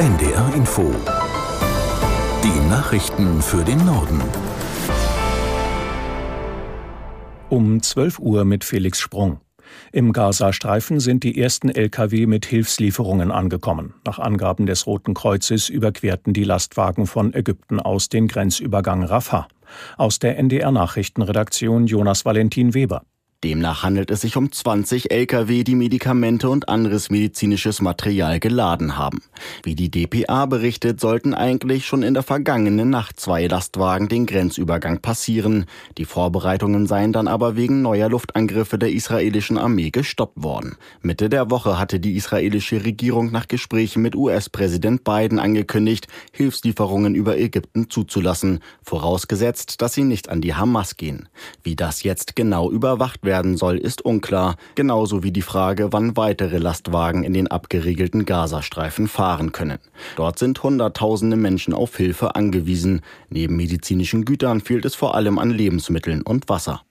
NDR Info. Die Nachrichten für den Norden. Um 12 Uhr mit Felix Sprung. Im Gazastreifen sind die ersten Lkw mit Hilfslieferungen angekommen. Nach Angaben des Roten Kreuzes überquerten die Lastwagen von Ägypten aus den Grenzübergang Rafah. Aus der NDR Nachrichtenredaktion Jonas Valentin Weber. Demnach handelt es sich um 20 Lkw, die Medikamente und anderes medizinisches Material geladen haben. Wie die dpa berichtet, sollten eigentlich schon in der vergangenen Nacht zwei Lastwagen den Grenzübergang passieren. Die Vorbereitungen seien dann aber wegen neuer Luftangriffe der israelischen Armee gestoppt worden. Mitte der Woche hatte die israelische Regierung nach Gesprächen mit US-Präsident Biden angekündigt, Hilfslieferungen über Ägypten zuzulassen, vorausgesetzt, dass sie nicht an die Hamas gehen. Wie das jetzt genau überwacht wird, werden soll, ist unklar, genauso wie die Frage, wann weitere Lastwagen in den abgeriegelten Gazastreifen fahren können. Dort sind Hunderttausende Menschen auf Hilfe angewiesen. Neben medizinischen Gütern fehlt es vor allem an Lebensmitteln und Wasser.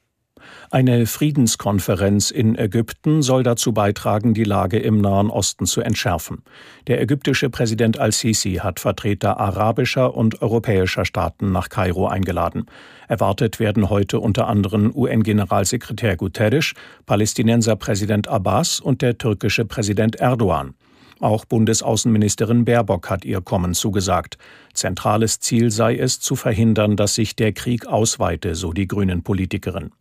Eine Friedenskonferenz in Ägypten soll dazu beitragen, die Lage im Nahen Osten zu entschärfen. Der ägyptische Präsident al-Sisi hat Vertreter arabischer und europäischer Staaten nach Kairo eingeladen. Erwartet werden heute unter anderem UN-Generalsekretär Guterres, Palästinenser Präsident Abbas und der türkische Präsident Erdogan. Auch Bundesaußenministerin Baerbock hat ihr Kommen zugesagt. Zentrales Ziel sei es, zu verhindern, dass sich der Krieg ausweite, so die Grünen Politikerin.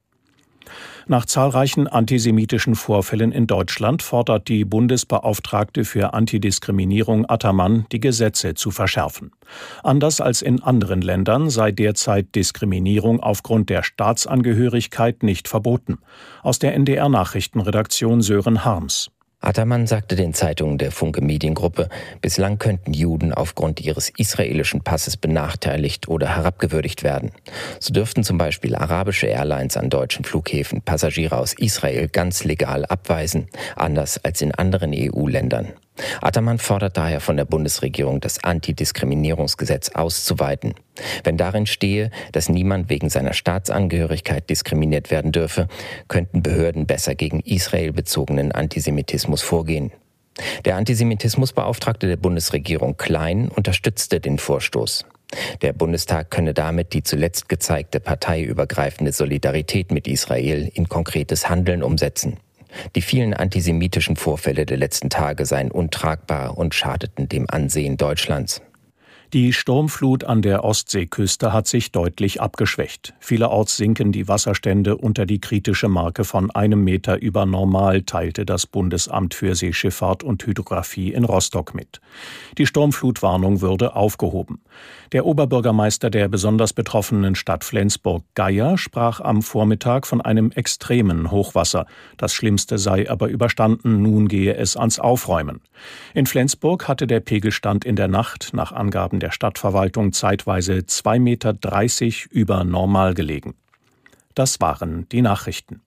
Nach zahlreichen antisemitischen Vorfällen in Deutschland fordert die Bundesbeauftragte für Antidiskriminierung Attermann, die Gesetze zu verschärfen. Anders als in anderen Ländern sei derzeit Diskriminierung aufgrund der Staatsangehörigkeit nicht verboten. Aus der NDR Nachrichtenredaktion Sören Harms. Attermann sagte den Zeitungen der Funke Mediengruppe, bislang könnten Juden aufgrund ihres israelischen Passes benachteiligt oder herabgewürdigt werden. So dürften zum Beispiel arabische Airlines an deutschen Flughäfen Passagiere aus Israel ganz legal abweisen, anders als in anderen EU-Ländern. Attermann fordert daher von der Bundesregierung, das Antidiskriminierungsgesetz auszuweiten. Wenn darin stehe, dass niemand wegen seiner Staatsangehörigkeit diskriminiert werden dürfe, könnten Behörden besser gegen Israel bezogenen Antisemitismus vorgehen. Der Antisemitismusbeauftragte der Bundesregierung Klein unterstützte den Vorstoß. Der Bundestag könne damit die zuletzt gezeigte parteiübergreifende Solidarität mit Israel in konkretes Handeln umsetzen. Die vielen antisemitischen Vorfälle der letzten Tage seien untragbar und schadeten dem Ansehen Deutschlands. Die Sturmflut an der Ostseeküste hat sich deutlich abgeschwächt. Vielerorts sinken die Wasserstände unter die kritische Marke von einem Meter über Normal, teilte das Bundesamt für Seeschifffahrt und Hydrographie in Rostock mit. Die Sturmflutwarnung würde aufgehoben. Der Oberbürgermeister der besonders betroffenen Stadt Flensburg-Geier sprach am Vormittag von einem extremen Hochwasser. Das Schlimmste sei aber überstanden, nun gehe es ans Aufräumen. In Flensburg hatte der Pegelstand in der Nacht nach Angaben der Stadtverwaltung zeitweise 2,30 Meter über normal gelegen. Das waren die Nachrichten.